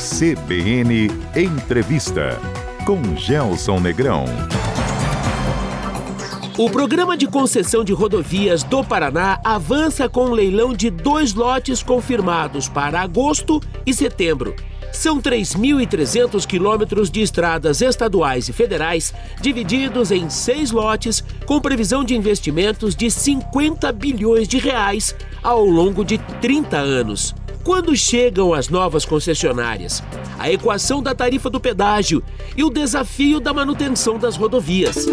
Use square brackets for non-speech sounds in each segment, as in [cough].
CBN Entrevista com Gelson Negrão. O programa de concessão de rodovias do Paraná avança com um leilão de dois lotes confirmados para agosto e setembro. São 3.300 quilômetros de estradas estaduais e federais, divididos em seis lotes, com previsão de investimentos de 50 bilhões de reais ao longo de 30 anos. Quando chegam as novas concessionárias? A equação da tarifa do pedágio e o desafio da manutenção das rodovias.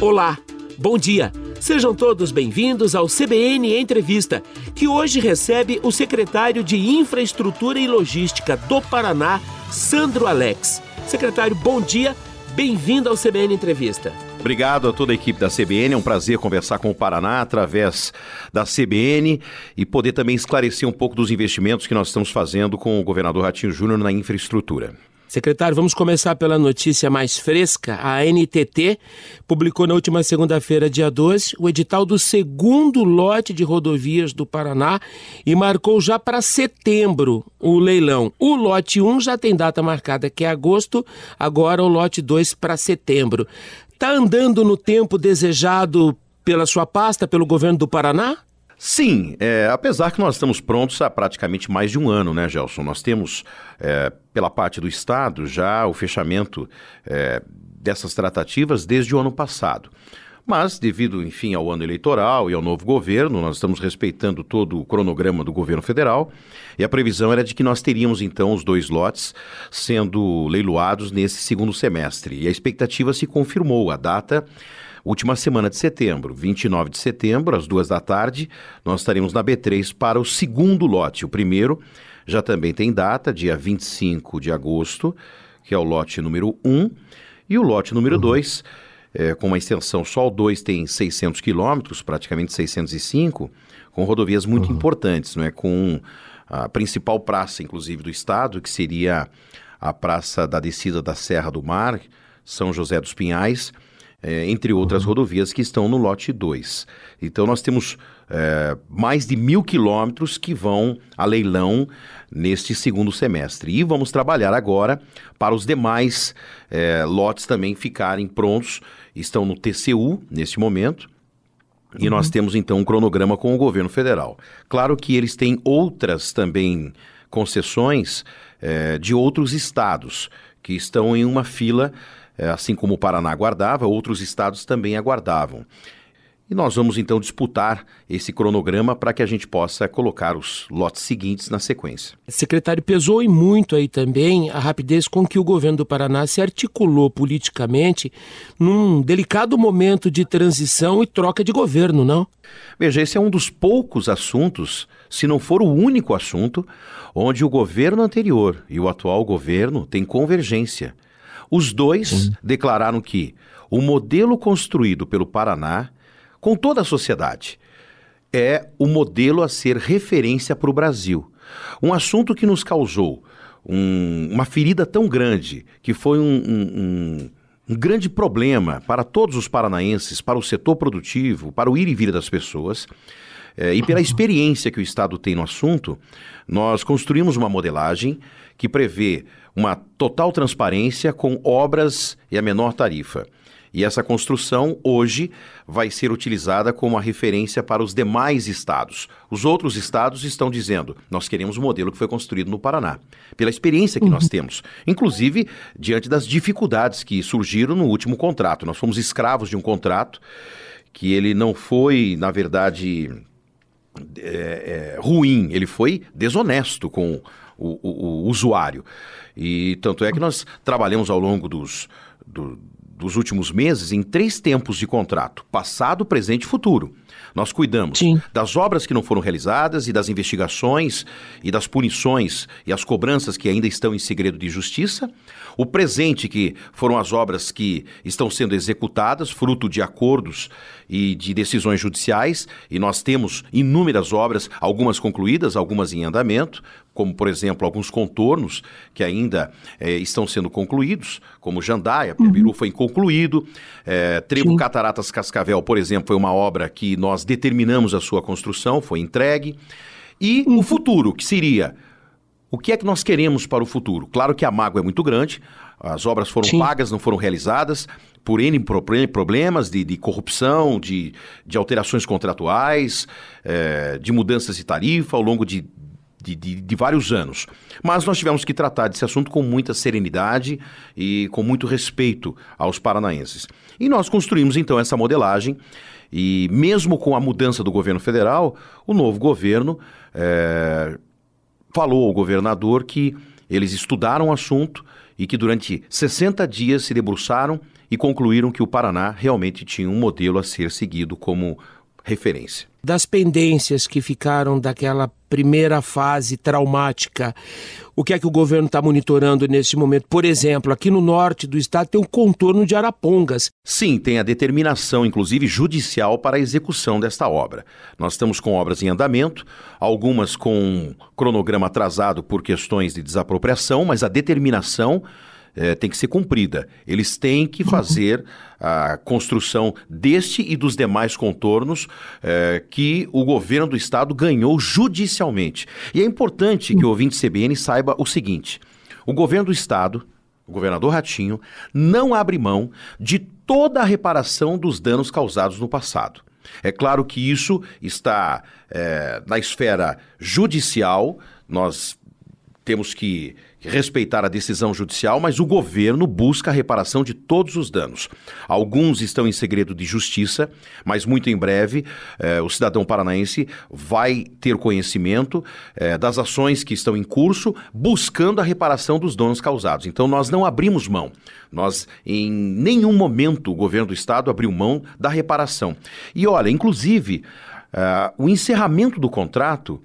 Olá, bom dia. Sejam todos bem-vindos ao CBN Entrevista, que hoje recebe o secretário de Infraestrutura e Logística do Paraná, Sandro Alex. Secretário, bom dia. Bem-vindo ao CBN Entrevista. Obrigado a toda a equipe da CBN. É um prazer conversar com o Paraná através da CBN e poder também esclarecer um pouco dos investimentos que nós estamos fazendo com o governador Ratinho Júnior na infraestrutura. Secretário, vamos começar pela notícia mais fresca. A NTT publicou na última segunda-feira, dia 12, o edital do segundo lote de rodovias do Paraná e marcou já para setembro o leilão. O lote 1 já tem data marcada, que é agosto, agora o lote 2 para setembro. Está andando no tempo desejado pela sua pasta, pelo governo do Paraná? Sim, é, apesar que nós estamos prontos há praticamente mais de um ano, né, Gelson? Nós temos, é, pela parte do Estado, já o fechamento é, dessas tratativas desde o ano passado. Mas, devido, enfim, ao ano eleitoral e ao novo governo, nós estamos respeitando todo o cronograma do governo federal e a previsão era de que nós teríamos, então, os dois lotes sendo leiloados nesse segundo semestre. E a expectativa se confirmou. A data Última semana de setembro, 29 de setembro, às duas da tarde, nós estaremos na B3 para o segundo lote. O primeiro já também tem data, dia 25 de agosto, que é o lote número 1, e o lote número 2, uhum. é, com uma extensão só o 2 tem 600 quilômetros, praticamente 605, com rodovias muito uhum. importantes, não é? com a principal praça, inclusive, do estado, que seria a Praça da Descida da Serra do Mar, São José dos Pinhais, é, entre outras uhum. rodovias que estão no lote 2. Então nós temos é, mais de mil quilômetros que vão a leilão neste segundo semestre. E vamos trabalhar agora para os demais é, lotes também ficarem prontos. Estão no TCU neste momento. E nós uhum. temos então um cronograma com o governo federal. Claro que eles têm outras também concessões é, de outros estados que estão em uma fila assim como o Paraná aguardava, outros estados também aguardavam. E nós vamos então disputar esse cronograma para que a gente possa colocar os lotes seguintes na sequência. Secretário, pesou e muito aí também a rapidez com que o governo do Paraná se articulou politicamente num delicado momento de transição e troca de governo, não? Veja, esse é um dos poucos assuntos, se não for o único assunto, onde o governo anterior e o atual governo têm convergência. Os dois declararam que o modelo construído pelo Paraná, com toda a sociedade, é o modelo a ser referência para o Brasil. Um assunto que nos causou um, uma ferida tão grande, que foi um, um, um, grande problema para todos os paranaenses, para o setor produtivo, para o ir e vir das pessoas. É, e pela [laughs] experiência que o Estado tem no assunto, nós construímos uma modelagem que prevê uma total transparência com obras e a menor tarifa. E essa construção hoje vai ser utilizada como a referência para os demais estados. Os outros estados estão dizendo: nós queremos o modelo que foi construído no Paraná, pela experiência que uhum. nós temos, inclusive diante das dificuldades que surgiram no último contrato. Nós fomos escravos de um contrato que ele não foi, na verdade, é, é, ruim, ele foi desonesto com o, o, o, usuário. E tanto é que nós trabalhamos ao longo dos, do, dos últimos meses em três tempos de contrato: passado, presente e futuro. Nós cuidamos Sim. das obras que não foram realizadas e das investigações e das punições e as cobranças que ainda estão em segredo de justiça. O presente, que foram as obras que estão sendo executadas, fruto de acordos e de decisões judiciais, e nós temos inúmeras obras, algumas concluídas, algumas em andamento, como, por exemplo, alguns contornos que ainda é, estão sendo concluídos, como Jandaia, uhum. foi concluído, é, Trevo Sim. Cataratas Cascavel, por exemplo, foi uma obra que nós determinamos a sua construção, foi entregue, e uhum. o futuro, que seria o que é que nós queremos para o futuro? Claro que a mágoa é muito grande, as obras foram Sim. pagas, não foram realizadas por N problemas de, de corrupção, de, de, alterações contratuais, é, de mudanças de tarifa ao longo de, de, vários anos. Mas nós tivemos que tratar desse assunto com muita serenidade e com muito respeito aos paranaenses. E nós construímos então essa modelagem. E mesmo com a mudança do governo federal, o novo governo é, falou ao governador que eles estudaram o assunto e que durante 60 dias se debruçaram e concluíram que o Paraná realmente tinha um modelo a ser seguido como referência. Das pendências que ficaram daquela primeira fase traumática, o que é que o governo está monitorando nesse momento? Por exemplo, aqui no norte do estado tem um contorno de Arapongas. Sim, tem a determinação, inclusive judicial, para a execução desta obra. Nós estamos com obras em andamento, algumas com cronograma atrasado por questões de desapropriação, mas a determinação é, tem que ser cumprida. Eles têm que [laughs] fazer a construção deste e dos demais contornos é, que o governo do estado ganhou judicialmente. E é importante que o ouvinte CBN saiba o seguinte: o governo do estado, o governador Ratinho, não abre mão de toda a reparação dos danos causados no passado. É claro que isso está é, na esfera judicial, nós temos que respeitar a decisão judicial, mas o governo busca a reparação de todos os danos. Alguns estão em segredo de justiça, mas muito em breve eh, o cidadão paranaense vai ter conhecimento eh, das ações que estão em curso, buscando a reparação dos danos causados. Então nós não abrimos mão. Nós, em nenhum momento, o governo do estado abriu mão da reparação. E olha, inclusive, uh, o encerramento do contrato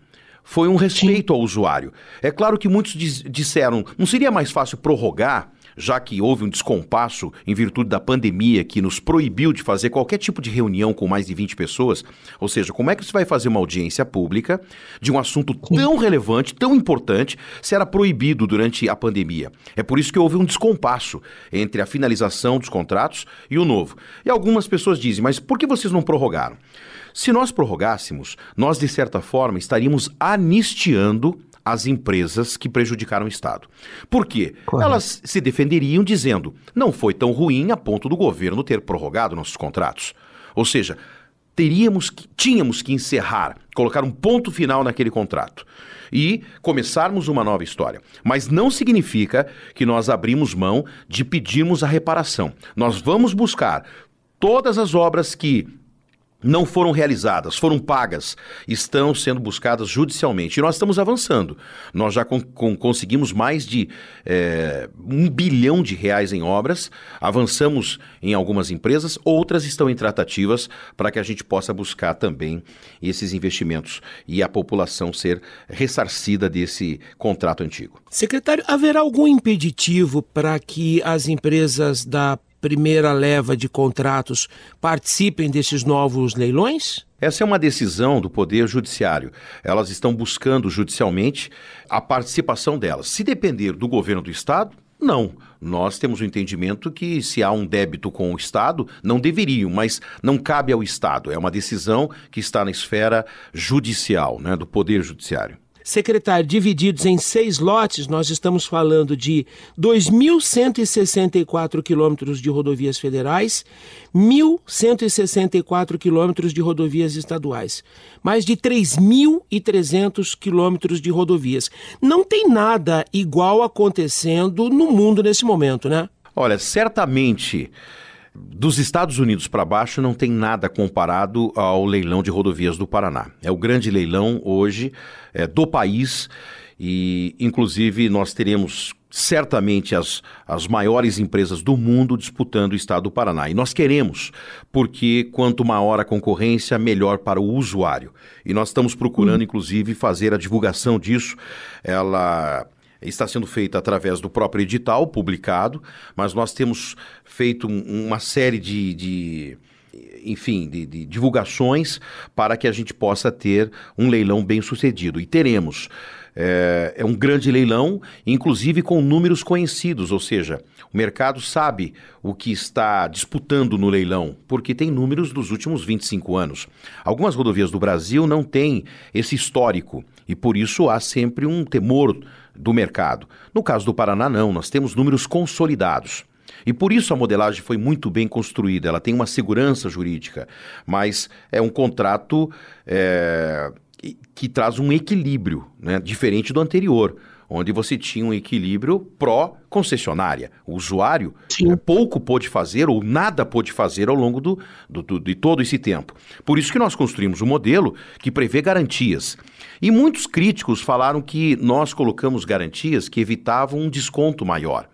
foi um respeito Sim. ao usuário. É claro que muitos diz, disseram, não seria mais fácil prorrogar, já que houve um descompasso em virtude da pandemia que nos proibiu de fazer qualquer tipo de reunião com mais de 20 pessoas? Ou seja, como é que você vai fazer uma audiência pública de um assunto tão relevante, tão importante, se era proibido durante a pandemia? É por isso que houve um descompasso entre a finalização dos contratos e o novo. E algumas pessoas dizem, mas por que vocês não prorrogaram? Se nós prorrogássemos, nós, de certa forma, estaríamos anistiando as empresas que prejudicaram o Estado. Por quê? Correto. Elas se defenderiam dizendo: não foi tão ruim a ponto do governo ter prorrogado nossos contratos. Ou seja, teríamos que, tínhamos que encerrar, colocar um ponto final naquele contrato e começarmos uma nova história. Mas não significa que nós abrimos mão de pedirmos a reparação. Nós vamos buscar todas as obras que não foram realizadas, foram pagas, estão sendo buscadas judicialmente. E nós estamos avançando. Nós já conseguimos mais de é, um bilhão de reais em obras, avançamos em algumas empresas, outras estão em tratativas para que a gente possa buscar também esses investimentos e a população ser ressarcida desse contrato antigo. Secretário, haverá algum impeditivo para que as empresas da primeira leva de contratos participem desses novos leilões? Essa é uma decisão do Poder Judiciário. Elas estão buscando judicialmente a participação delas. Se depender do governo do Estado, não. Nós temos o entendimento que se há um débito com o Estado, não deveriam, mas não cabe ao Estado. É uma decisão que está na esfera judicial, né, do Poder Judiciário. Secretário, divididos em seis lotes, nós estamos falando de 2.164 quilômetros de rodovias federais, 1.164 quilômetros de rodovias estaduais, mais de 3.300 quilômetros de rodovias. Não tem nada igual acontecendo no mundo nesse momento, né? Olha, certamente dos Estados Unidos para baixo não tem nada comparado ao leilão de rodovias do Paraná. É o grande leilão hoje é, do país e, inclusive, nós teremos certamente as, as maiores empresas do mundo disputando o estado do Paraná. E nós queremos, porque quanto maior a concorrência, melhor para o usuário. E nós estamos procurando, inclusive, fazer a divulgação disso. Ela está sendo feita através do próprio edital publicado, mas nós temos feito uma série de, de enfim, de, de, divulgações para que a gente possa ter um leilão bem sucedido. E teremos. É, é, um grande leilão, inclusive com números conhecidos, ou seja, o mercado sabe o que está disputando no leilão, porque tem números dos últimos 25 anos. Algumas rodovias do Brasil não têm esse histórico E por isso há sempre um temor do mercado. No caso do Paraná, não, nós temos números consolidados. E por isso a modelagem foi muito bem construída, ela tem uma segurança jurídica, mas é um contrato é, que traz um equilíbrio, né, diferente do anterior onde você tinha um equilíbrio pró-concessionária. O usuário Sim. pouco pôde fazer ou nada pôde fazer ao longo do, do, do, de todo esse tempo. Por isso que nós construímos um modelo que prevê garantias. E muitos críticos falaram que nós colocamos garantias que evitavam um desconto maior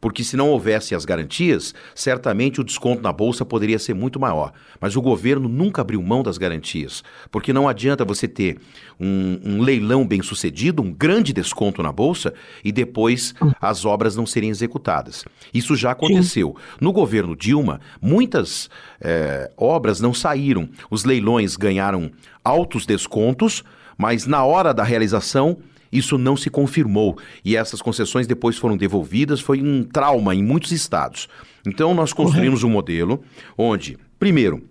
porque se não houvesse as garantias, certamente o desconto na bolsa poderia ser muito maior. Mas o governo nunca abriu mão das garantias, porque não adianta você ter um, um leilão bem sucedido, um grande desconto na bolsa e depois as obras não serem executadas. Isso já aconteceu. No governo Dilma, muitas é, obras não saíram. Os leilões ganharam altos descontos, mas na hora da realização isso não se confirmou e essas concessões depois foram devolvidas, foi um trauma em muitos estados. Então nós construímos um modelo onde, primeiro,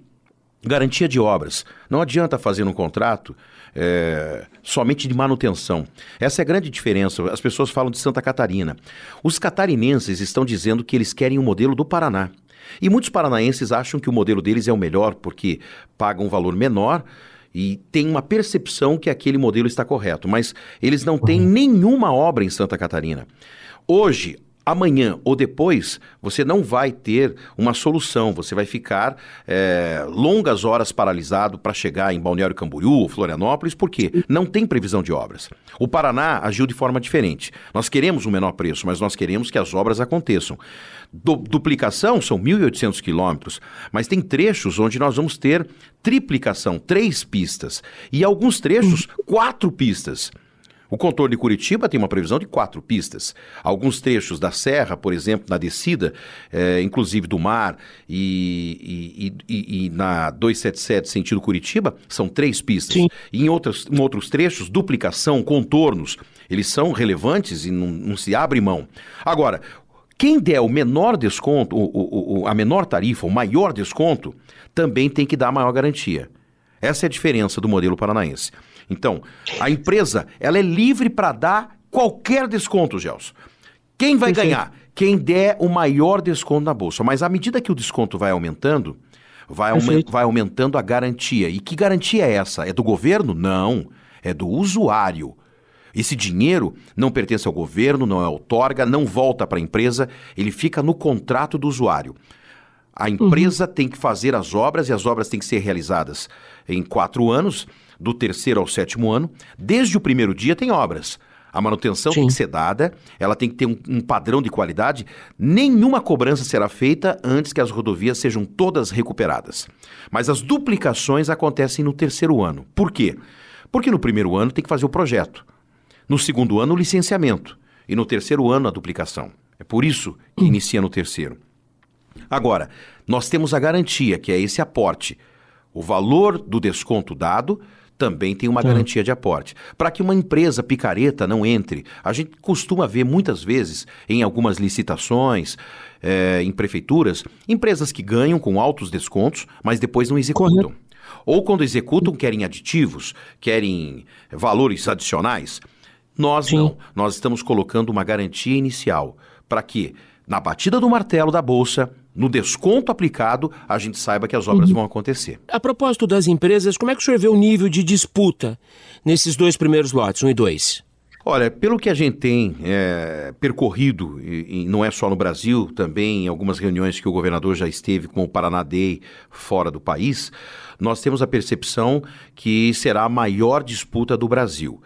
garantia de obras. Não adianta fazer um contrato é, somente de manutenção. Essa é a grande diferença. As pessoas falam de Santa Catarina. Os catarinenses estão dizendo que eles querem o um modelo do Paraná. E muitos paranaenses acham que o modelo deles é o melhor porque pagam um valor menor e tem uma percepção que aquele modelo está correto, mas eles não têm nenhuma obra em Santa Catarina. Hoje, amanhã ou depois, você não vai ter uma solução. Você vai ficar é, longas horas paralisado para chegar em Balneário Camboriú ou Florianópolis, porque não tem previsão de obras. O Paraná agiu de forma diferente. Nós queremos um menor preço, mas nós queremos que as obras aconteçam. Du duplicação são 1.800 quilômetros, mas tem trechos onde nós vamos ter triplicação, três pistas, e alguns trechos, quatro pistas. O contorno de Curitiba tem uma previsão de quatro pistas. Alguns trechos da serra, por exemplo, na descida, é, inclusive do mar, e, e, e, e, na 277 sentido Curitiba, são três pistas. Sim. E em, outros, em outros trechos, duplicação, contornos, eles são relevantes e não, não se abre mão. Agora, quem der o menor desconto, o, o, o, a menor tarifa, o maior desconto, também tem que dar a maior garantia. Essa é a diferença do modelo paranaense. Então, a empresa, ela é livre para dar qualquer desconto, Gelson. Quem vai Perfeito. ganhar? Quem der o maior desconto na bolsa. Mas à medida que o desconto vai aumentando, vai, aument vai aumentando a garantia. E que garantia é essa? É do governo? Não. É do usuário. Esse dinheiro não pertence ao governo, não é outorga, não volta para a empresa, ele fica no contrato do usuário. A empresa uhum. tem que fazer as obras e as obras têm que ser realizadas em quatro anos do terceiro ao sétimo ano. Desde o primeiro dia tem obras. A manutenção Sim. tem que ser dada, ela tem que ter um, um, padrão de qualidade. Nenhuma cobrança será feita antes que as rodovias sejam todas recuperadas. Mas as duplicações acontecem no terceiro ano. Por quê? Porque no primeiro ano tem que fazer o projeto, no segundo ano o licenciamento e no terceiro ano a duplicação. É por isso que hum. inicia no terceiro. Agora, nós temos a garantia, que é esse aporte. O valor do desconto dado também tem uma garantia de aporte. Para que uma empresa picareta não entre, a gente costuma ver muitas vezes em algumas licitações, é, em prefeituras, empresas que ganham com altos descontos, mas depois não executam. Correto. Ou quando executam, querem aditivos, querem valores adicionais. Nós Sim. não. Nós estamos colocando uma garantia inicial para que, na batida do martelo da bolsa, no desconto aplicado, a gente saiba que as obras uhum. vão acontecer. A propósito das empresas, como é que o senhor vê o nível de disputa nesses dois primeiros lotes, um e dois? Olha, pelo que a gente tem é, percorrido, e, e, não é só no Brasil, também em algumas reuniões que o governador já esteve com o Paraná Day fora do país, nós temos a percepção que será a maior disputa do Brasil.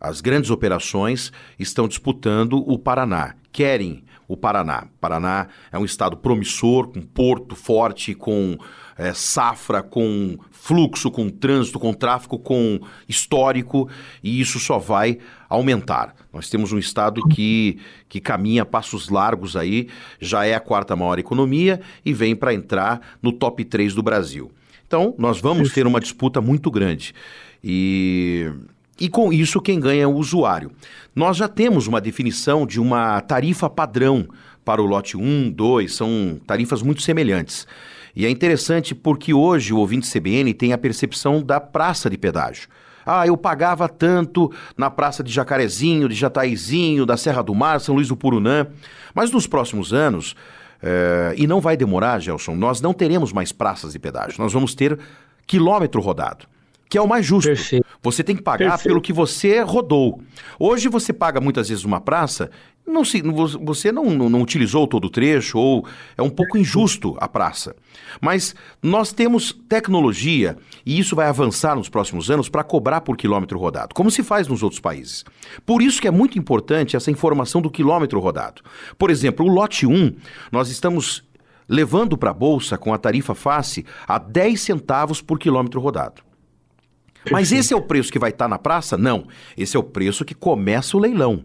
As grandes operações estão disputando o Paraná. Querem o Paraná. Paraná é um estado promissor, com porto forte, com é, safra, com fluxo, com trânsito, com tráfego, com histórico, e isso só vai aumentar. Nós temos um estado que, que caminha passos largos aí, já é a quarta maior economia e vem para entrar no top 3 do Brasil. Então, nós vamos ter uma disputa muito grande. E e com isso, quem ganha é o usuário. Nós já temos uma definição de uma tarifa padrão para o lote 1, 2, são tarifas muito semelhantes. E é interessante porque hoje o ouvinte CBN tem a percepção da praça de pedágio. Ah, eu pagava tanto na Praça de Jacarezinho, de Jataizinho, da Serra do Mar, São Luís do Purunã. Mas nos próximos anos, é, e não vai demorar, Gelson, nós não teremos mais praças de pedágio. Nós vamos ter quilômetro rodado que é o mais justo. Perfeito. Você tem que pagar Perfeito. pelo que você rodou. Hoje você paga muitas vezes uma praça, não se, você não, não, não, utilizou todo o trecho, ou é um pouco injusto a praça. Mas nós temos tecnologia, e isso vai avançar nos próximos anos, para cobrar por quilômetro rodado, como se faz nos outros países. Por isso que é muito importante essa informação do quilômetro rodado. Por exemplo, o lote 1, nós estamos levando para a Bolsa com a tarifa face a 10 centavos por quilômetro rodado. Mas esse é o preço que vai estar tá na praça? Não. Esse é o preço que começa o leilão.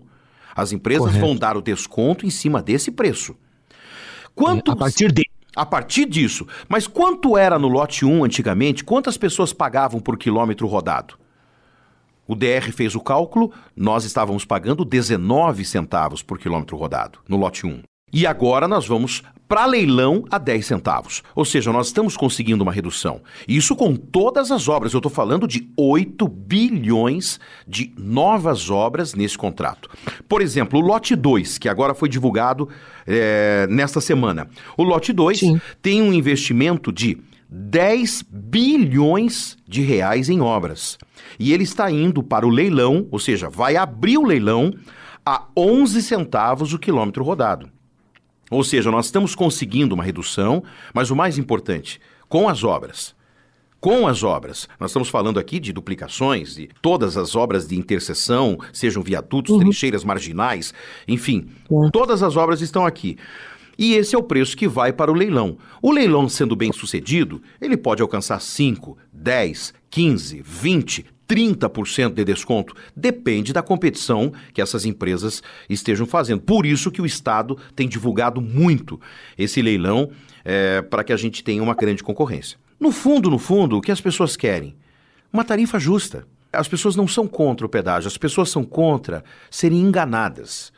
As empresas Correto. vão dar o desconto em cima desse preço. Quanto... A partir de... A partir disso. Mas quanto era no lote 1 antigamente? Quantas pessoas pagavam por quilômetro rodado? O DR fez o cálculo, nós estávamos pagando 19 centavos por quilômetro rodado no lote 1. E agora nós vamos para leilão a 10 centavos. Ou seja, nós estamos conseguindo uma redução. Isso com todas as obras. Eu estou falando de 8 bilhões de novas obras nesse contrato. Por exemplo, o lote 2, que agora foi divulgado é, nesta semana. O lote 2 tem um investimento de 10 bilhões de reais em obras. E ele está indo para o leilão, ou seja, vai abrir o leilão a 11 centavos o quilômetro rodado. Ou seja, nós estamos conseguindo uma redução, mas o mais importante, com as obras. Com as obras, nós estamos falando aqui de duplicações, de todas as obras de interseção, sejam viadutos, uhum. trincheiras marginais, enfim, uhum. todas as obras estão aqui. E esse é o preço que vai para o leilão. O leilão sendo bem sucedido, ele pode alcançar 5, 10, 15, 20, 30% de desconto. Depende da competição que essas empresas estejam fazendo. Por isso que o Estado tem divulgado muito esse leilão é, para que a gente tenha uma grande concorrência. No fundo, no fundo, o que as pessoas querem? Uma tarifa justa. As pessoas não são contra o pedágio, as pessoas são contra serem enganadas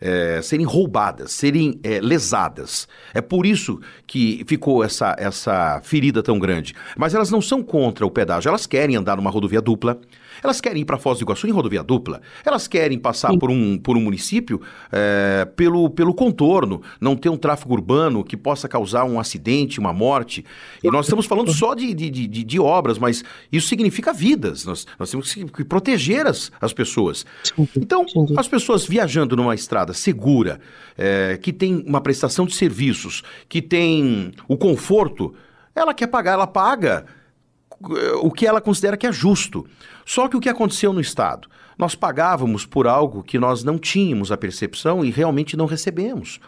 é, serem roubadas, serem é, lesadas. É por isso que ficou essa, essa ferida tão grande. Mas elas não são contra o pedágio, elas querem andar numa rodovia dupla, elas querem ir para Foz do Iguaçu em rodovia dupla, elas querem passar por um, por um município é, pelo, pelo contorno, não ter um tráfego urbano que possa causar um acidente, uma morte. E nós estamos falando só de, de, de, de obras, mas isso significa vidas. Nós, nós temos que proteger as, as pessoas. Então, as pessoas viajando numa estrada segura, é, que tem uma prestação de serviços, que tem o conforto, ela quer pagar, ela paga é, o que ela considera que é justo. Só que o que aconteceu no Estado? Nós pagávamos por algo que nós não tínhamos a percepção e realmente não recebemos.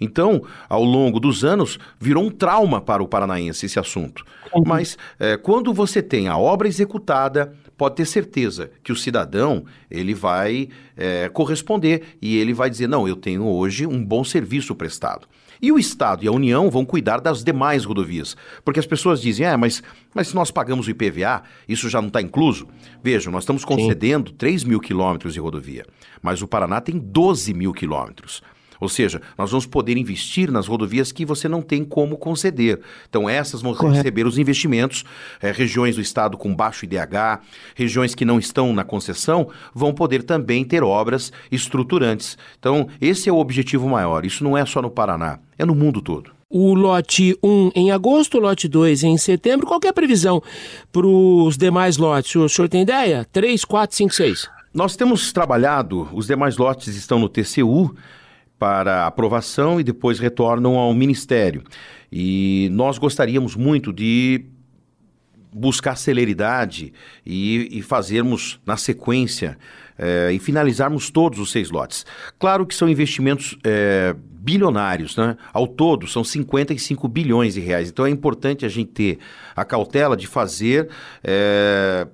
Então, ao longo dos anos, virou um trauma para o paranaense esse assunto. Mas é, quando você tem a obra executada, pode ter certeza que o cidadão ele vai é, corresponder e ele vai dizer não, eu tenho hoje um bom serviço prestado. E o Estado e a União vão cuidar das demais rodovias. Porque as pessoas dizem, é, mas, mas se nós pagamos o IPVA, isso já não está incluso? Vejam, nós estamos concedendo Sim. 3 mil quilômetros de rodovia, mas o Paraná tem 12 mil quilômetros. Ou seja, nós vamos poder investir nas rodovias que você não tem como conceder. Então, essas vão Correto. receber os investimentos. É, regiões do estado com baixo IDH, regiões que não estão na concessão, vão poder também ter obras estruturantes. Então, esse é o objetivo maior. Isso não é só no Paraná, é no mundo todo. O lote 1 em agosto, o lote 2 em setembro. Qual é a previsão para os demais lotes? O senhor tem ideia? 3, 4, 5, 6? Nós temos trabalhado, os demais lotes estão no TCU, para aprovação e depois retornam ao Ministério. E nós gostaríamos muito de buscar celeridade e, e fazermos na sequência é, e finalizarmos todos os seis lotes. Claro que são investimentos é, bilionários, né? Ao todo são 55 bilhões de reais. Então é importante a gente ter a cautela de fazer é,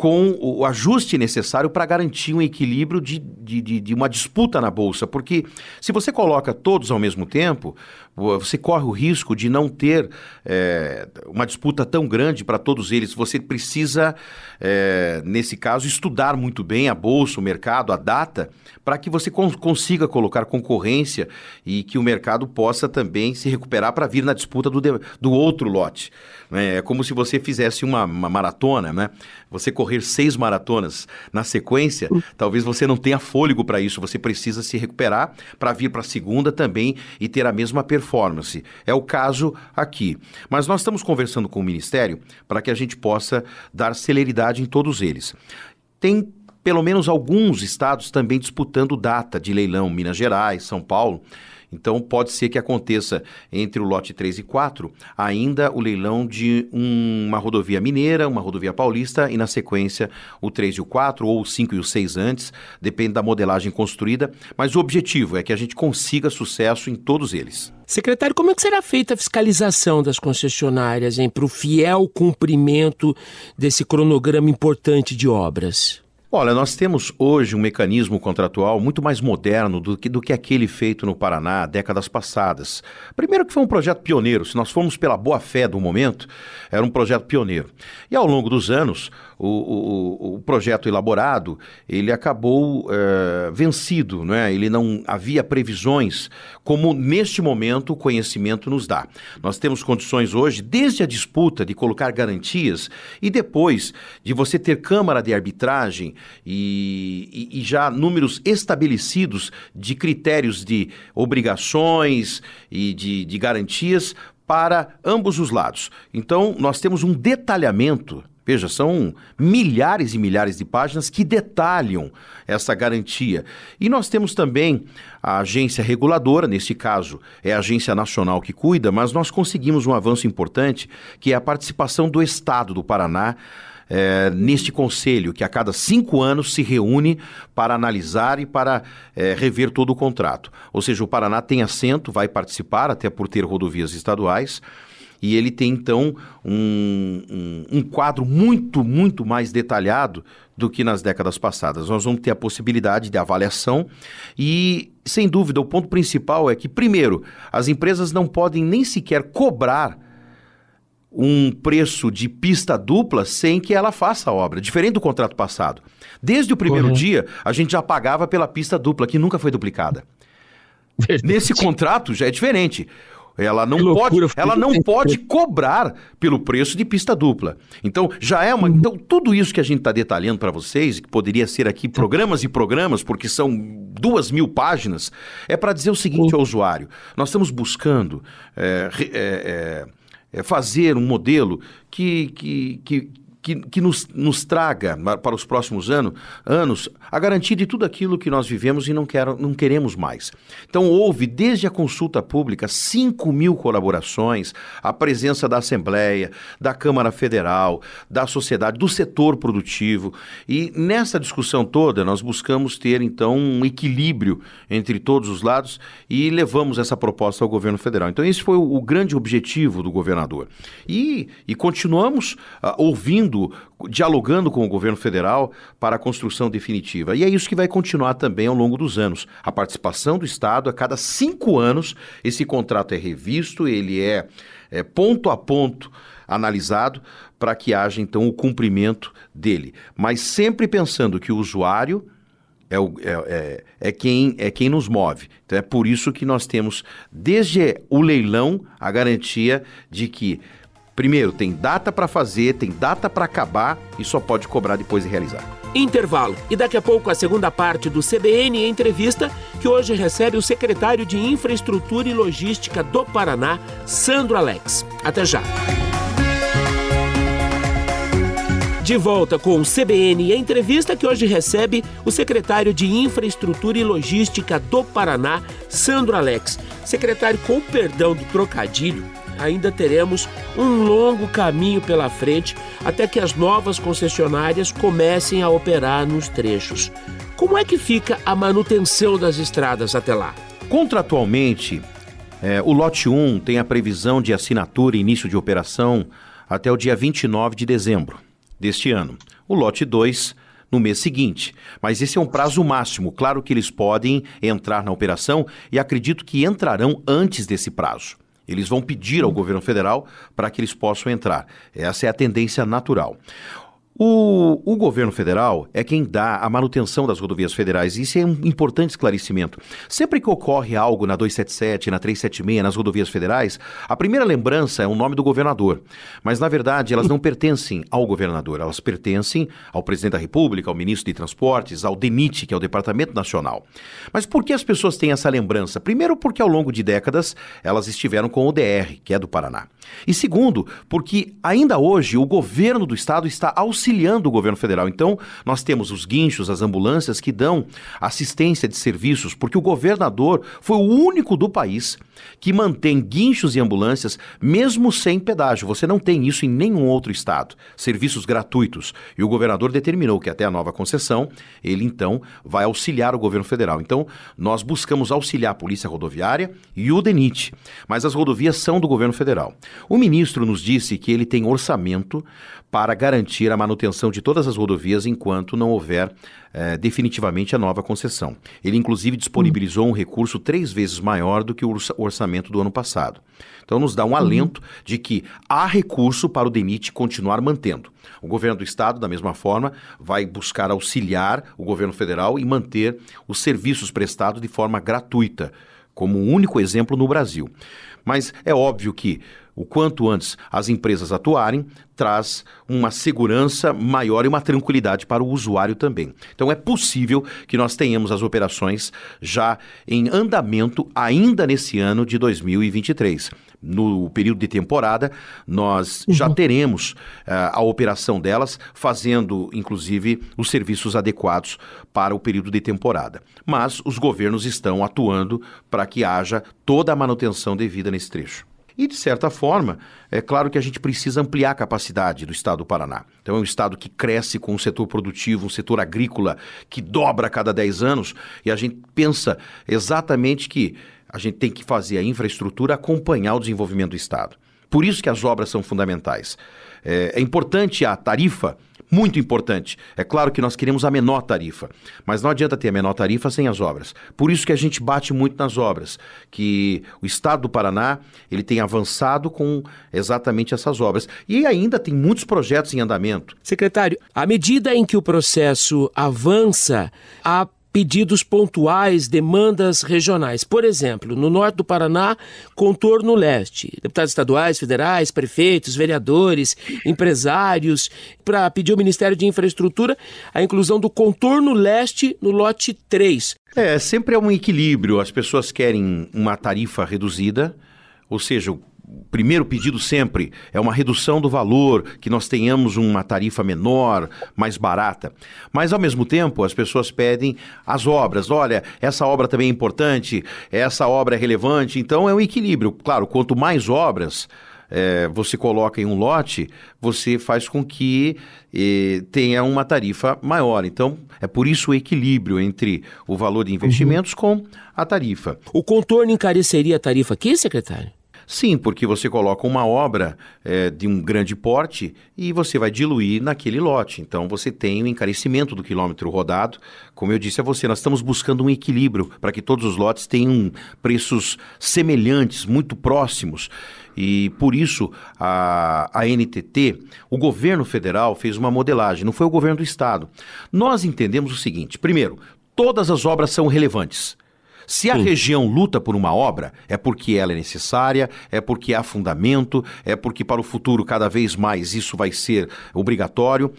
com o ajuste necessário para garantir um equilíbrio de, de, de, de, uma disputa na Bolsa. Porque se você coloca todos ao mesmo tempo, você corre o risco de não ter é, uma disputa tão grande para todos eles. Você precisa, é, nesse caso, estudar muito bem a Bolsa, o mercado, a data, para que você cons consiga colocar concorrência e que o mercado possa também se recuperar para vir na disputa do, do outro lote. É como se você fizesse uma, uma maratona, né? Você corre correr seis maratonas na sequência, talvez você não tenha fôlego para isso. Você precisa se recuperar para vir para a segunda também e ter a mesma performance. É o caso aqui. Mas nós estamos conversando com o Ministério para que a gente possa dar celeridade em todos eles. Tem pelo menos alguns estados também disputando data de leilão, Minas Gerais, São Paulo. Então, pode ser que aconteça entre o lote 3 e 4 ainda o leilão de uma rodovia mineira, uma rodovia paulista e, na sequência, o 3 e o 4, ou o 5 e o 6 antes, depende da modelagem construída. Mas o objetivo é que a gente consiga sucesso em todos eles. Secretário, como é que será feita a fiscalização das concessionárias para o fiel cumprimento desse cronograma importante de obras? Olha, nós temos hoje um mecanismo contratual muito mais moderno do que, do que aquele feito no Paraná décadas passadas. Primeiro que foi um projeto pioneiro, se nós formos pela boa fé do momento, era um projeto pioneiro. E ao longo dos anos, o, o, o projeto elaborado, ele acabou é, vencido, né? ele não havia previsões como neste momento o conhecimento nos dá. Nós temos condições hoje, desde a disputa de colocar garantias e depois de você ter câmara de arbitragem e, e, e já números estabelecidos de critérios de obrigações e de, de garantias para ambos os lados. Então, nós temos um detalhamento Veja, são milhares e milhares de páginas que detalham essa garantia. E nós temos também a agência reguladora, nesse caso é a Agência Nacional que cuida, mas nós conseguimos um avanço importante, que é a participação do Estado do Paraná é, neste conselho, que a cada cinco anos se reúne para analisar e para é, rever todo o contrato. Ou seja, o Paraná tem assento, vai participar, até por ter rodovias estaduais, e ele tem então um, um, um, quadro muito, muito mais detalhado do que nas décadas passadas. Nós vamos ter a possibilidade de avaliação e, sem dúvida, o ponto principal é que, primeiro, as empresas não podem nem sequer cobrar um preço de pista dupla sem que ela faça a obra, diferente do contrato passado. Desde o primeiro uhum. dia, a gente já pagava pela pista dupla, que nunca foi duplicada. Verdade. Nesse contrato já é diferente. Ela não loucura, pode, ela não pode cobrar pelo preço de pista dupla. Então, já é uma. Uhum. Então, tudo isso que a gente está detalhando para vocês, que poderia ser aqui programas e programas, porque são duas mil páginas, é para dizer o seguinte ao usuário: nós estamos buscando. É, é, é, fazer um modelo que, que, que, que, que nos, nos, traga para os próximos ano, anos a garantia de tudo aquilo que nós vivemos e não, quero, não queremos mais. Então, houve, desde a consulta pública, 5 mil colaborações, a presença da Assembleia, da Câmara Federal, da sociedade, do setor produtivo. E nessa discussão toda, nós buscamos ter, então, um equilíbrio entre todos os lados e levamos essa proposta ao governo federal. Então, esse foi o, o grande objetivo do governador. E, e continuamos uh, ouvindo dialogando com o governo federal para a construção definitiva. E é isso que vai continuar também ao longo dos anos. A participação do Estado, a cada cinco anos, esse contrato é revisto, ele é, é ponto a ponto analisado para que haja então o cumprimento dele. Mas sempre pensando que o usuário é, é, é, é, quem, é quem nos move. Então é por isso que nós temos, desde o leilão, a garantia de que Primeiro, tem data para fazer, tem data para acabar e só pode cobrar depois de realizar. Intervalo. E daqui a pouco a segunda parte do CBN Entrevista, que hoje recebe o secretário de Infraestrutura e Logística do Paraná, Sandro Alex. Até já. De volta com o CBN Entrevista, que hoje recebe o secretário de Infraestrutura e Logística do Paraná, Sandro Alex. Secretário, com o perdão do trocadilho, ainda teremos um longo caminho pela frente até que as novas concessionárias comecem a operar nos trechos. Como é que fica a manutenção das estradas até lá? Contratualmente, é, o lote 1 tem a previsão de assinatura e início de operação até o dia 29 de dezembro deste ano. O lote 2 no mês seguinte. Mas esse é um prazo máximo. Claro que eles podem entrar na operação e acredito que entrarão antes desse prazo. Eles vão pedir ao governo federal para que eles possam entrar. Essa é a tendência natural. O, o, governo federal é quem dá a manutenção das rodovias federais. Isso é um importante esclarecimento. Sempre que ocorre algo na 277, na 376, nas rodovias federais, a primeira lembrança é o nome do governador. Mas, na verdade, elas não [laughs] pertencem ao governador, elas pertencem ao presidente da República, ao ministro de Transportes, ao DENIT, que é o Departamento Nacional. Mas por que as pessoas têm essa lembrança? Primeiro, porque ao longo de décadas elas estiveram com o DR, que é do Paraná. E segundo, porque ainda hoje o governo do estado está auxiliando o governo federal. Então, nós temos os guinchos, as ambulâncias que dão assistência de serviços, porque o governador foi o único do país que mantém guinchos e ambulâncias mesmo sem pedágio. Você não tem isso em nenhum outro estado. Serviços gratuitos. E o governador determinou que até a nova concessão, ele então vai auxiliar o governo federal. Então, nós buscamos auxiliar a Polícia Rodoviária e o DENIT. Mas as rodovias são do governo federal. O ministro nos disse que ele tem orçamento para garantir a manutenção de todas as rodovias enquanto não houver eh, definitivamente a nova concessão. Ele, inclusive, disponibilizou um recurso três vezes maior do que o orçamento do ano passado. Então, nos dá um alento de que há recurso para o DENIT continuar mantendo. O governo do estado, da mesma forma, vai buscar auxiliar o governo federal e manter os serviços prestados de forma gratuita, como um único exemplo no Brasil. Mas é óbvio que o quanto antes as empresas atuarem, traz uma segurança maior e uma tranquilidade para o usuário também. Então é possível que nós tenhamos as operações já em andamento ainda nesse ano de 2023. No período de temporada, nós uhum. já teremos uh, a operação delas, fazendo inclusive os serviços adequados para o período de temporada. Mas os governos estão atuando para que haja toda a manutenção devida nesse trecho. E, de certa forma, é claro que a gente precisa ampliar a capacidade do estado do Paraná. Então, é um estado que cresce com um setor produtivo, um setor agrícola que dobra a cada 10 anos, e a gente pensa exatamente que a gente tem que fazer a infraestrutura acompanhar o desenvolvimento do estado. Por isso que as obras são fundamentais. É, é importante a tarifa muito importante. É claro que nós queremos a menor tarifa, mas não adianta ter a menor tarifa sem as obras. Por isso que a gente bate muito nas obras, que o Estado do Paraná ele tem avançado com exatamente essas obras. E ainda tem muitos projetos em andamento. Secretário, à medida em que o processo avança, a pedidos pontuais, demandas regionais. Por exemplo, no norte do Paraná, contorno leste. Deputados estaduais, federais, prefeitos, vereadores, empresários, para pedir ao Ministério de Infraestrutura a inclusão do contorno leste no lote 3. É, sempre é um equilíbrio. As pessoas querem uma tarifa reduzida, ou seja, primeiro pedido sempre é uma redução do valor, que nós tenhamos uma tarifa menor, mais barata. Mas, ao mesmo tempo, as pessoas pedem as obras. Olha, essa obra também é importante, essa obra é relevante. Então, é um equilíbrio. Claro, quanto mais obras. É, você coloca em um lote, você faz com que eh, tenha uma tarifa maior. Então, é por isso o equilíbrio entre o valor de investimentos uhum. com a tarifa. O contorno encareceria a tarifa aqui, secretário? Sim, porque você coloca uma obra é, de um grande porte e você vai diluir naquele lote. Então você tem o encarecimento do quilômetro rodado. Como eu disse a você, nós estamos buscando um equilíbrio para que todos os lotes tenham preços semelhantes, muito próximos. E por isso a, a NTT, o governo federal fez uma modelagem, não foi o governo do estado. Nós entendemos o seguinte: primeiro, todas as obras são relevantes. Se a Sim. região luta por uma obra, é porque ela é necessária, é porque há fundamento, é porque para o futuro cada vez mais isso vai ser obrigatório.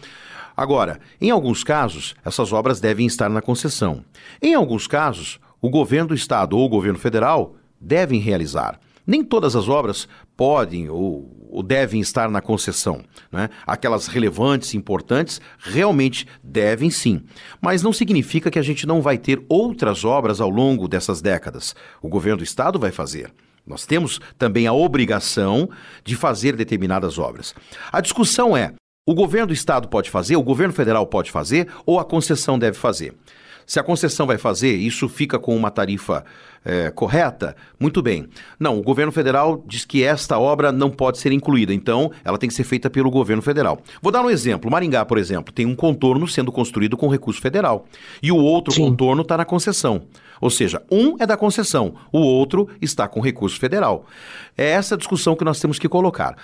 Agora, em alguns casos, essas obras devem estar na concessão. Em alguns casos, o governo do estado ou o governo federal devem realizar. Nem todas as obras podem ou, ou devem estar na concessão. Né? Aquelas relevantes, importantes, realmente devem sim. Mas não significa que a gente não vai ter outras obras ao longo dessas décadas. O governo do Estado vai fazer. Nós temos também a obrigação de fazer determinadas obras. A discussão é: o governo do Estado pode fazer, o governo federal pode fazer ou a concessão deve fazer? Se a concessão vai fazer, isso fica com uma tarifa é, correta? Muito bem. Não, o governo federal diz que esta obra não pode ser incluída, então ela tem que ser feita pelo governo federal. Vou dar um exemplo. Maringá, por exemplo, tem um contorno sendo construído com recurso federal e o outro Sim. contorno está na concessão. Ou seja, um é da concessão, o outro está com recurso federal. É essa discussão que nós temos que colocar.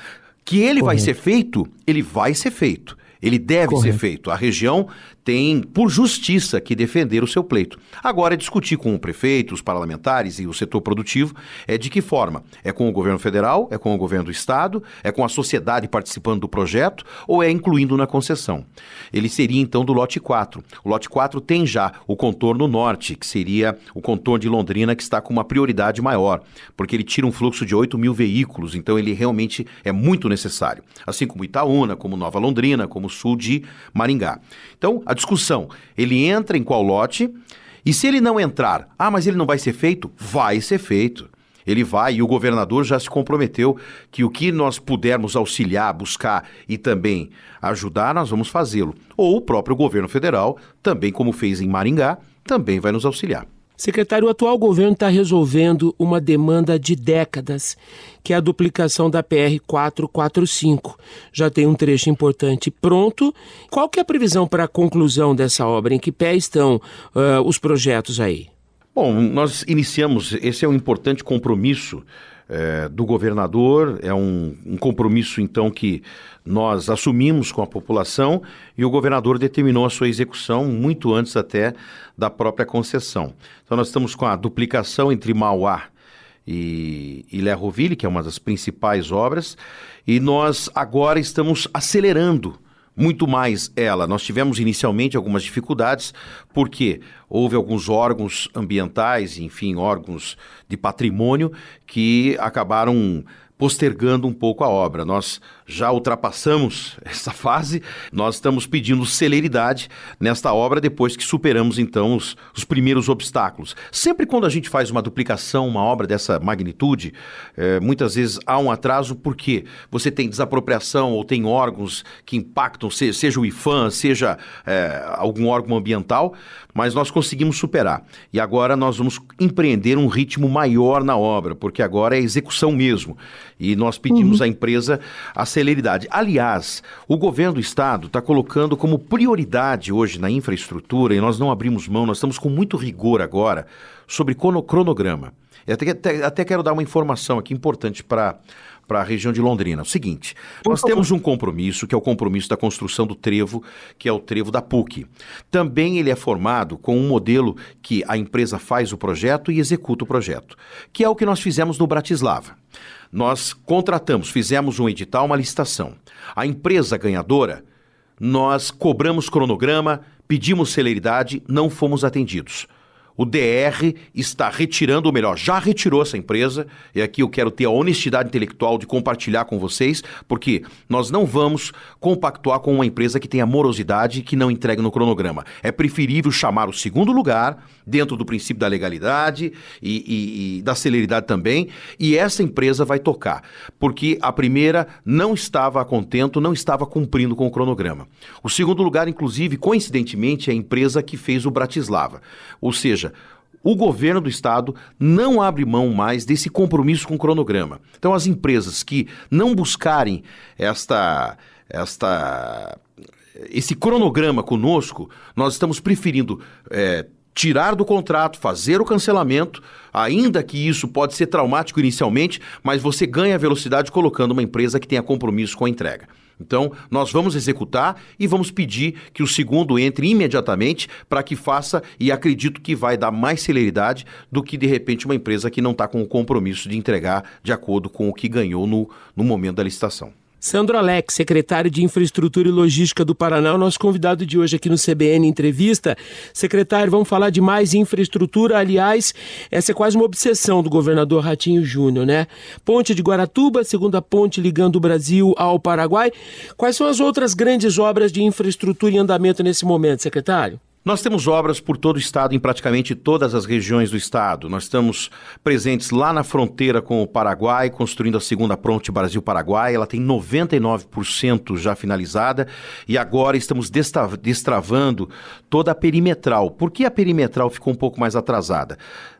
Que ele vai ser feito, ele vai ser feito. Ele deve Correto. ser feito. A região tem, por justiça, que defender o seu pleito. Agora é discutir com o prefeito, os parlamentares e o setor produtivo é de que forma? É com o governo federal, é com o governo do estado, é com a sociedade participando do projeto ou é incluindo na concessão? Ele seria então do lote 4. O lote 4 tem já o contorno norte, que seria o contorno de Londrina, que está com uma prioridade maior, porque ele tira um fluxo de 8 mil veículos, então ele realmente é muito necessário. Assim como Itaúna, como Nova Londrina, como o sul de Maringá. Então, a discussão. Ele entra em qual lote? E se ele não entrar, ah, mas ele não vai ser feito? Vai ser feito. Ele vai e o governador já se comprometeu que o que nós pudermos auxiliar, buscar e também ajudar, nós vamos fazê-lo. Ou o próprio governo federal, também como fez em Maringá, também vai nos auxiliar. Secretário, o atual governo está resolvendo uma demanda de décadas, que é a duplicação da PR 445. Já tem um trecho importante pronto. Qual que é a previsão para a conclusão dessa obra? Em que pé estão uh, os projetos aí? Bom, nós iniciamos, esse é um importante compromisso é, do governador, é um, um, compromisso então que nós assumimos com a população e o governador determinou a sua execução muito antes até da própria concessão. Então nós estamos com a duplicação entre Mauá e, e Lerroville, que é uma das principais obras, e nós agora estamos acelerando muito mais ela. Nós tivemos inicialmente algumas dificuldades, porque houve alguns órgãos ambientais, enfim, órgãos de patrimônio, que acabaram postergando um pouco a obra. Nós já ultrapassamos essa fase, nós estamos pedindo celeridade nesta obra depois que superamos então os, os primeiros obstáculos. Sempre quando a gente faz uma duplicação, uma obra dessa magnitude, é, muitas vezes há um atraso porque você tem desapropriação ou tem órgãos que impactam, seja o IFAM, seja é, algum órgão ambiental, mas nós conseguimos superar. E agora nós vamos empreender um ritmo maior na obra, porque agora é execução mesmo. E nós pedimos uhum. à empresa a celeridade. Aliás, o governo do estado está colocando como prioridade hoje na infraestrutura, e nós não abrimos mão, nós estamos com muito rigor agora sobre cronograma. Eu até, até, até quero dar uma informação aqui importante para para a região de Londrina. O seguinte, nós temos um compromisso, que é o compromisso da construção do trevo, que é o trevo da PUC. Também ele é formado com um modelo que a empresa faz o projeto e executa o projeto, que é o que nós fizemos no Bratislava. Nós contratamos, fizemos um edital, uma licitação. A empresa ganhadora, nós cobramos cronograma, pedimos celeridade, não fomos atendidos. O DR está retirando, ou melhor, já retirou essa empresa, e aqui eu quero ter a honestidade intelectual de compartilhar com vocês, porque nós não vamos compactuar com uma empresa que tenha morosidade e que não entregue no cronograma. É preferível chamar o segundo lugar, dentro do princípio da legalidade e, e, e da celeridade também, e essa empresa vai tocar, porque a primeira não estava contento, não estava cumprindo com o cronograma. O segundo lugar, inclusive, coincidentemente, é a empresa que fez o Bratislava. Ou seja, seja, o governo do estado não abre mão mais desse compromisso com o cronograma. Então, as empresas que não buscarem esta, esta, esse cronograma conosco, nós estamos preferindo é, tirar do contrato, fazer o cancelamento, ainda que isso pode ser traumático inicialmente, mas você ganha velocidade colocando uma empresa que tenha compromisso com a entrega. Então, nós vamos executar e vamos pedir que o segundo entre imediatamente para que faça, e acredito que vai dar mais celeridade do que, de repente, uma empresa que não está com o compromisso de entregar de acordo com o que ganhou no, no momento da licitação. Sandro Alex, secretário de Infraestrutura e Logística do Paraná, o nosso convidado de hoje aqui no CBN Entrevista. Secretário, vamos falar de mais infraestrutura. Aliás, essa é quase uma obsessão do governador Ratinho Júnior, né? Ponte de Guaratuba, segunda ponte ligando o Brasil ao Paraguai. Quais são as outras grandes obras de infraestrutura em andamento nesse momento, secretário? Nós temos obras por todo o estado, em praticamente todas as regiões do estado. Nós estamos presentes lá na fronteira com o Paraguai, construindo a segunda ponte Brasil-Paraguai. Ela tem 99% já finalizada e agora estamos destravando toda a perimetral. Por que a perimetral ficou um pouco mais atrasada?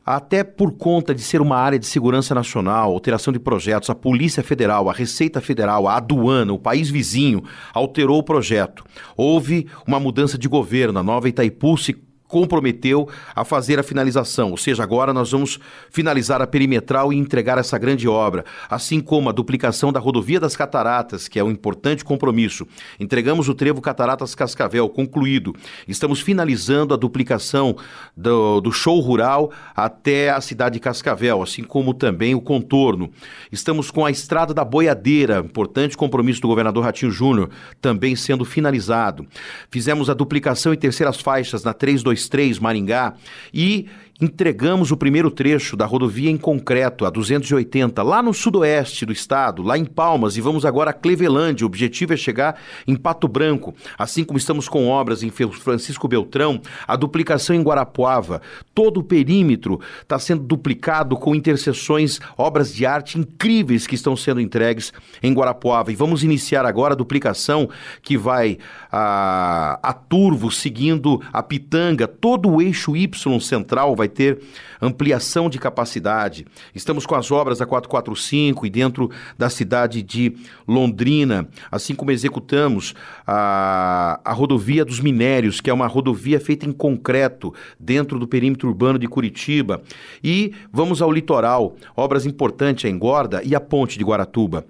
Até por conta de ser uma área de segurança nacional, alteração de projetos, a Polícia Federal, a Receita Federal, a aduana, o país vizinho alterou o projeto. Houve uma mudança de governo, a nova Itaipu se comprometeu a fazer a finalização, ou seja, agora nós vamos finalizar a perimetral e entregar essa grande obra, assim como a duplicação da rodovia das Cataratas, que é um importante compromisso. Entregamos o trevo Cataratas Cascavel, concluído. Estamos finalizando a duplicação do, do show rural até a cidade de Cascavel, assim como também o contorno. Estamos com a estrada da Boiadeira, importante compromisso do governador Ratinho Júnior, também sendo finalizado. Fizemos a duplicação em terceiras faixas na 325 223 Maringá e entregamos o primeiro trecho da rodovia em concreto, a 280, lá no sudoeste do estado, lá em Palmas, e vamos agora a Clevelândia. O objetivo é chegar em Pato Branco, assim como estamos com obras em Francisco Beltrão, a duplicação em Guarapuava. Todo o perímetro está sendo duplicado com interseções, obras de arte incríveis que estão sendo entregues em Guarapuava. E vamos iniciar agora a duplicação que vai a, a Turvo, seguindo a Pitanga, todo o eixo Y central vai vai ter ampliação de capacidade. Estamos com as obras da 445 e dentro da cidade de Londrina, assim como executamos a, a rodovia dos minérios, que é uma rodovia feita em concreto dentro do perímetro urbano de Curitiba. E vamos ao litoral, obras importantes a Engorda e a ponte de Guaratuba.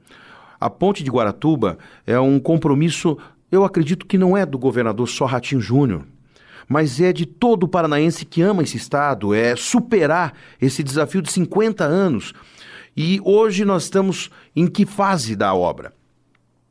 A ponte de Guaratuba é um compromisso, eu acredito que não é do governador só Ratinho Júnior mas é de todo o paranaense que ama esse estado, é superar esse desafio de 50 anos. E hoje nós estamos em que fase da obra?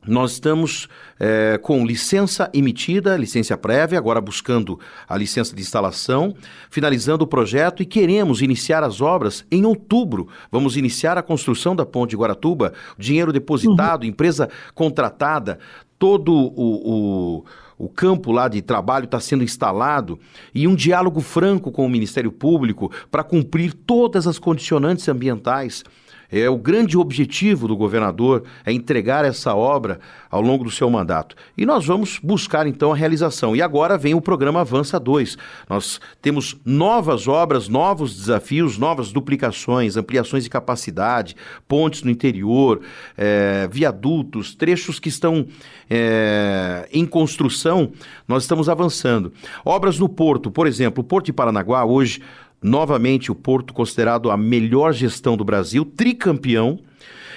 Nós estamos é, com licença emitida, licença prévia, agora buscando a licença de instalação, finalizando o projeto e queremos iniciar as obras em outubro. Vamos iniciar a construção da ponte de Guaratuba, dinheiro depositado, uhum. empresa contratada, todo o, o o campo lá de trabalho está sendo instalado e um diálogo franco com o Ministério Público para cumprir todas as condicionantes ambientais é o grande objetivo do governador é entregar essa obra ao longo do seu mandato. E nós vamos buscar então a realização. E agora vem o programa Avança 2. Nós temos novas obras, novos desafios, novas duplicações, ampliações de capacidade, pontes no interior, é, viadutos, trechos que estão é, em construção. Nós estamos avançando. Obras no porto, por exemplo, o Porto de Paranaguá hoje novamente o Porto considerado a melhor gestão do Brasil, tricampeão.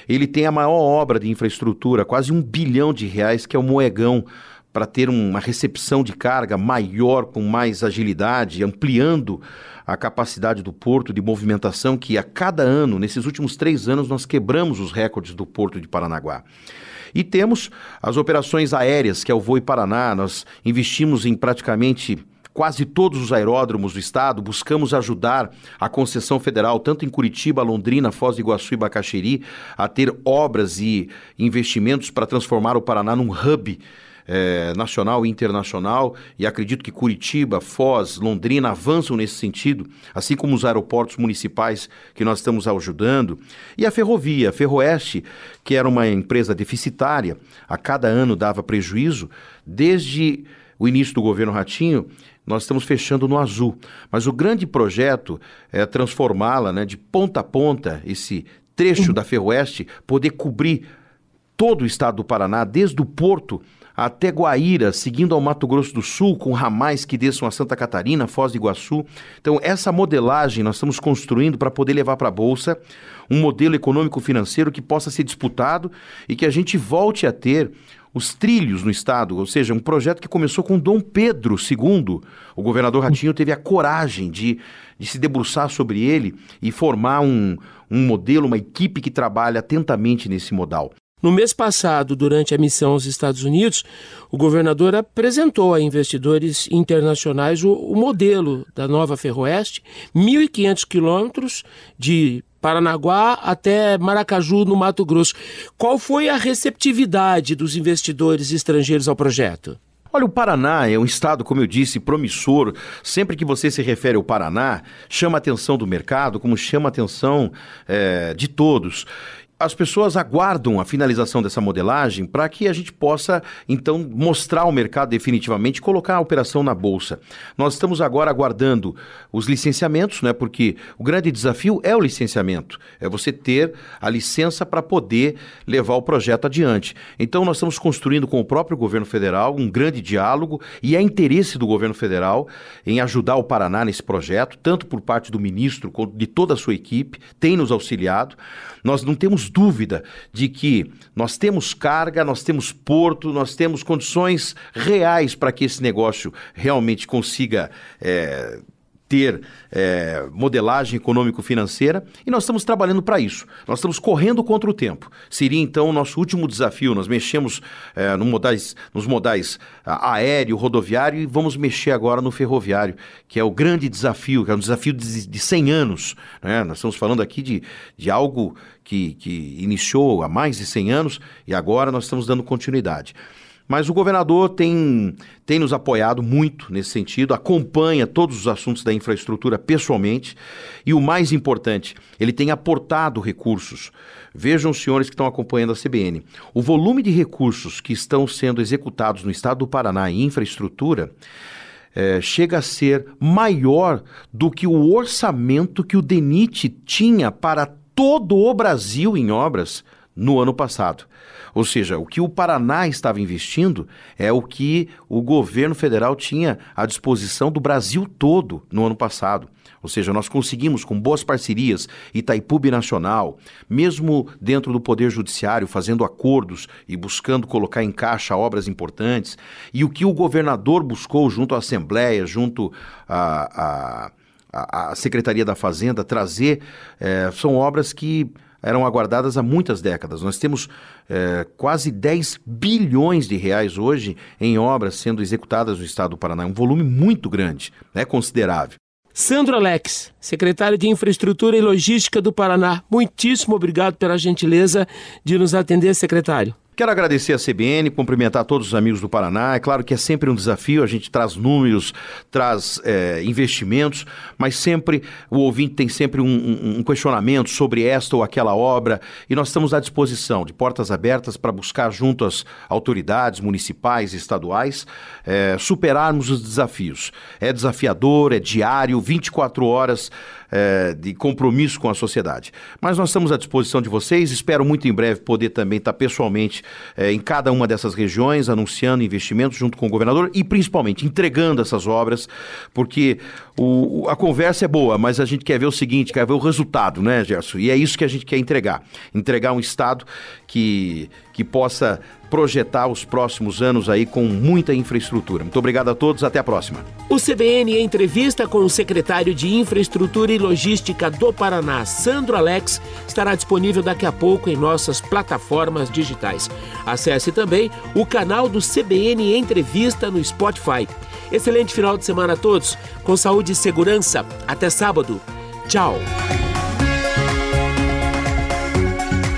Ele tem a maior obra de infraestrutura, quase um bilhão de reais, que é o Moegão, para ter uma recepção de carga maior, com mais agilidade, ampliando a capacidade do porto de movimentação, que a cada ano, nesses últimos três anos, nós quebramos os recordes do porto de Paranaguá. E temos as operações aéreas, que é o Voe Paraná, nós investimos em praticamente quase todos os aeródromos do estado, buscamos ajudar a concessão federal, tanto em Curitiba, Londrina, Foz do Iguaçu e Bacaxeri, a ter obras e investimentos para transformar o Paraná num hub é, nacional e internacional, e acredito que Curitiba, Foz, Londrina avançam nesse sentido, assim como os aeroportos municipais que nós estamos ajudando, e a ferrovia, a Ferroeste, que era uma empresa deficitária, a cada ano dava prejuízo, desde o início do governo Ratinho, nós estamos fechando no azul. Mas o grande projeto é transformá-la né, de ponta a ponta, esse trecho da Ferroeste, poder cobrir todo o estado do Paraná, desde o Porto até Guaíra, seguindo ao Mato Grosso do Sul, com ramais que desçam a Santa Catarina, Foz do Iguaçu. Então, essa modelagem nós estamos construindo para poder levar para a Bolsa um modelo econômico-financeiro que possa ser disputado e que a gente volte a ter os trilhos no estado, ou seja, um projeto que começou com Dom Pedro II. O governador Ratinho teve a coragem de, de se debruçar sobre ele e formar um, um modelo, uma equipe que trabalha atentamente nesse modal. No mês passado, durante a missão aos Estados Unidos, o governador apresentou a investidores internacionais o, o modelo da nova Ferroeste, 1.500 quilômetros de Paranaguá até Maracaju, no Mato Grosso. Qual foi a receptividade dos investidores estrangeiros ao projeto? Olha, o Paraná é um estado, como eu disse, promissor. Sempre que você se refere ao Paraná, chama a atenção do mercado, como chama a atenção é, de todos. As pessoas aguardam a finalização dessa modelagem para que a gente possa, então, mostrar ao mercado definitivamente colocar a operação na bolsa. Nós estamos agora aguardando os licenciamentos, né? Porque o grande desafio é o licenciamento, é você ter a licença para poder levar o projeto adiante. Então, nós estamos construindo com o próprio governo federal um grande diálogo e é interesse do governo federal em ajudar o Paraná nesse projeto, tanto por parte do ministro quanto de toda a sua equipe, tem nos auxiliado. Nós não temos dúvida de que nós temos carga, nós temos porto, nós temos condições reais para que esse negócio realmente consiga. É, ter é, modelagem econômico-financeira e nós estamos trabalhando para isso. Nós estamos correndo contra o tempo. Seria então o nosso último desafio. Nós mexemos é, no modais, nos modais aéreo, rodoviário e vamos mexer agora no ferroviário, que é o grande desafio, que é um desafio de, de 100 anos. Né? Nós estamos falando aqui de, de algo que, que iniciou há mais de 100 anos e agora nós estamos dando continuidade. Mas o governador tem, tem nos apoiado muito nesse sentido, acompanha todos os assuntos da infraestrutura pessoalmente e o mais importante, ele tem aportado recursos. Vejam, senhores que estão acompanhando a CBN, o volume de recursos que estão sendo executados no estado do Paraná em infraestrutura é, chega a ser maior do que o orçamento que o DENIT tinha para todo o Brasil em obras no ano passado. Ou seja, o que o Paraná estava investindo é o que o governo federal tinha à disposição do Brasil todo no ano passado. Ou seja, nós conseguimos, com boas parcerias, Itaipu Nacional, mesmo dentro do Poder Judiciário, fazendo acordos e buscando colocar em caixa obras importantes, e o que o governador buscou junto à Assembleia, junto à, à, à Secretaria da Fazenda, trazer, é, são obras que eram aguardadas há muitas décadas. Nós temos é, quase 10 bilhões de reais hoje em obras sendo executadas no estado do Paraná. É um volume muito grande, é considerável. Sandro Alex, secretário de Infraestrutura e Logística do Paraná, muitíssimo obrigado pela gentileza de nos atender, secretário. Quero agradecer a CBN, cumprimentar todos os amigos do Paraná. É claro que é sempre um desafio, a gente traz números, traz é, investimentos, mas sempre o ouvinte tem sempre um, um, questionamento sobre esta ou aquela obra e nós estamos à disposição, de portas abertas, para buscar junto às autoridades municipais e estaduais é, superarmos os desafios. É desafiador, é diário, 24 horas é, de compromisso com a sociedade. Mas nós estamos à disposição de vocês, espero muito em breve poder também estar pessoalmente é, em cada uma dessas regiões, anunciando investimentos junto com o governador e principalmente entregando essas obras, porque o, a conversa é boa, mas a gente quer ver o seguinte, quer ver o resultado, né, Gerson? E é isso que a gente quer entregar. Entregar um Estado que, que possa projetar os próximos anos aí com muita infraestrutura. Muito obrigado a todos, até a próxima. O CBN entrevista com o secretário de Infraestrutura e Logística do Paraná, Sandro Alex, estará disponível daqui a pouco em nossas plataformas digitais. Acesse também o canal do CBN Entrevista no Spotify. Excelente final de semana a todos, com saúde e segurança. Até sábado. Tchau.